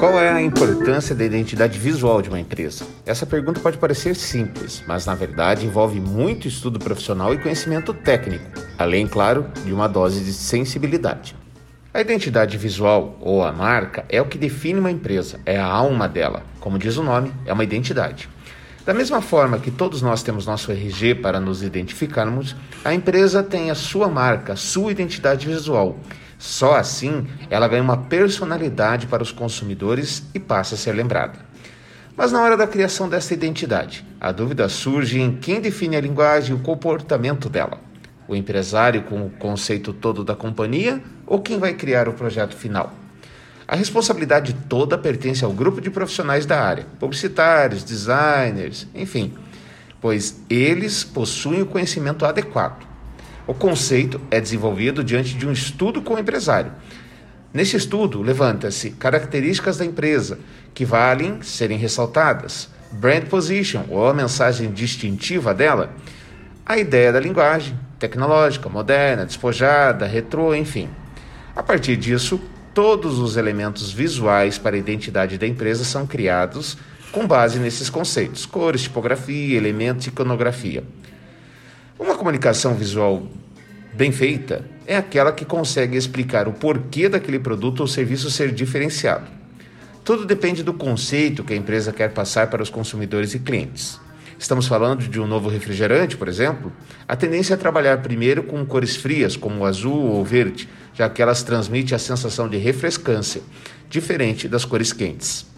Qual é a importância da identidade visual de uma empresa? Essa pergunta pode parecer simples, mas na verdade envolve muito estudo profissional e conhecimento técnico, além, claro, de uma dose de sensibilidade. A identidade visual, ou a marca, é o que define uma empresa, é a alma dela. Como diz o nome, é uma identidade. Da mesma forma que todos nós temos nosso RG para nos identificarmos, a empresa tem a sua marca, sua identidade visual. Só assim ela ganha uma personalidade para os consumidores e passa a ser lembrada. Mas na hora da criação dessa identidade, a dúvida surge em quem define a linguagem e o comportamento dela. O empresário com o conceito todo da companhia ou quem vai criar o projeto final? A responsabilidade toda pertence ao grupo de profissionais da área, publicitários, designers, enfim, pois eles possuem o conhecimento adequado. O conceito é desenvolvido diante de um estudo com o empresário. Nesse estudo, levanta-se características da empresa que valem serem ressaltadas, brand position ou a mensagem distintiva dela, a ideia da linguagem tecnológica, moderna, despojada, retrô, enfim. A partir disso, Todos os elementos visuais para a identidade da empresa são criados com base nesses conceitos: cores, tipografia, elementos e iconografia. Uma comunicação visual bem feita é aquela que consegue explicar o porquê daquele produto ou serviço ser diferenciado. Tudo depende do conceito que a empresa quer passar para os consumidores e clientes. Estamos falando de um novo refrigerante, por exemplo? A tendência é trabalhar primeiro com cores frias, como azul ou verde, já que elas transmitem a sensação de refrescância, diferente das cores quentes.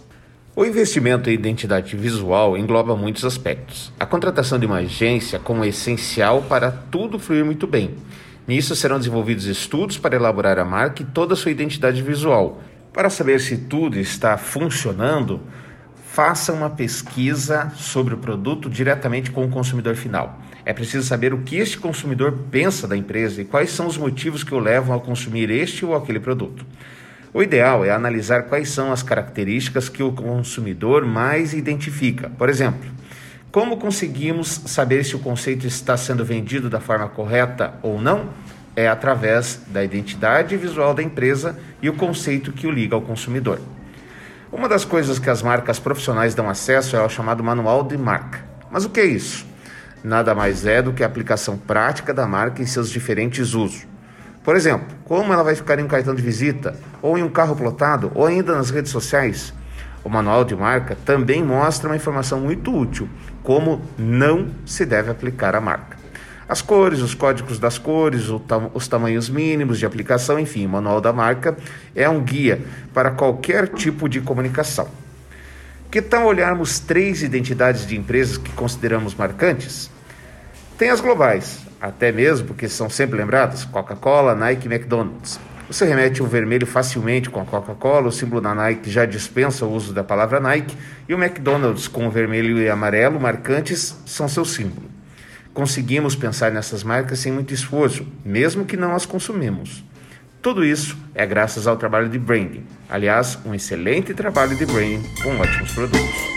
O investimento em identidade visual engloba muitos aspectos. A contratação de uma agência como essencial para tudo fluir muito bem. Nisso serão desenvolvidos estudos para elaborar a marca e toda a sua identidade visual. Para saber se tudo está funcionando, faça uma pesquisa sobre o produto diretamente com o consumidor final. É preciso saber o que este consumidor pensa da empresa e quais são os motivos que o levam a consumir este ou aquele produto. O ideal é analisar quais são as características que o consumidor mais identifica. Por exemplo, como conseguimos saber se o conceito está sendo vendido da forma correta ou não? É através da identidade visual da empresa e o conceito que o liga ao consumidor. Uma das coisas que as marcas profissionais dão acesso é o chamado manual de marca. Mas o que é isso? Nada mais é do que a aplicação prática da marca em seus diferentes usos. Por exemplo, como ela vai ficar em um cartão de visita, ou em um carro plotado, ou ainda nas redes sociais. O manual de marca também mostra uma informação muito útil, como não se deve aplicar a marca. As cores, os códigos das cores, os tamanhos mínimos de aplicação, enfim, o manual da marca é um guia para qualquer tipo de comunicação. Que tal olharmos três identidades de empresas que consideramos marcantes? Tem as globais, até mesmo porque são sempre lembradas: Coca-Cola, Nike e McDonald's. Você remete um vermelho facilmente com a Coca-Cola, o símbolo da Nike já dispensa o uso da palavra Nike, e o McDonald's com o vermelho e amarelo marcantes são seu símbolo. Conseguimos pensar nessas marcas sem muito esforço, mesmo que não as consumimos. Tudo isso é graças ao trabalho de branding. Aliás, um excelente trabalho de branding com ótimos produtos.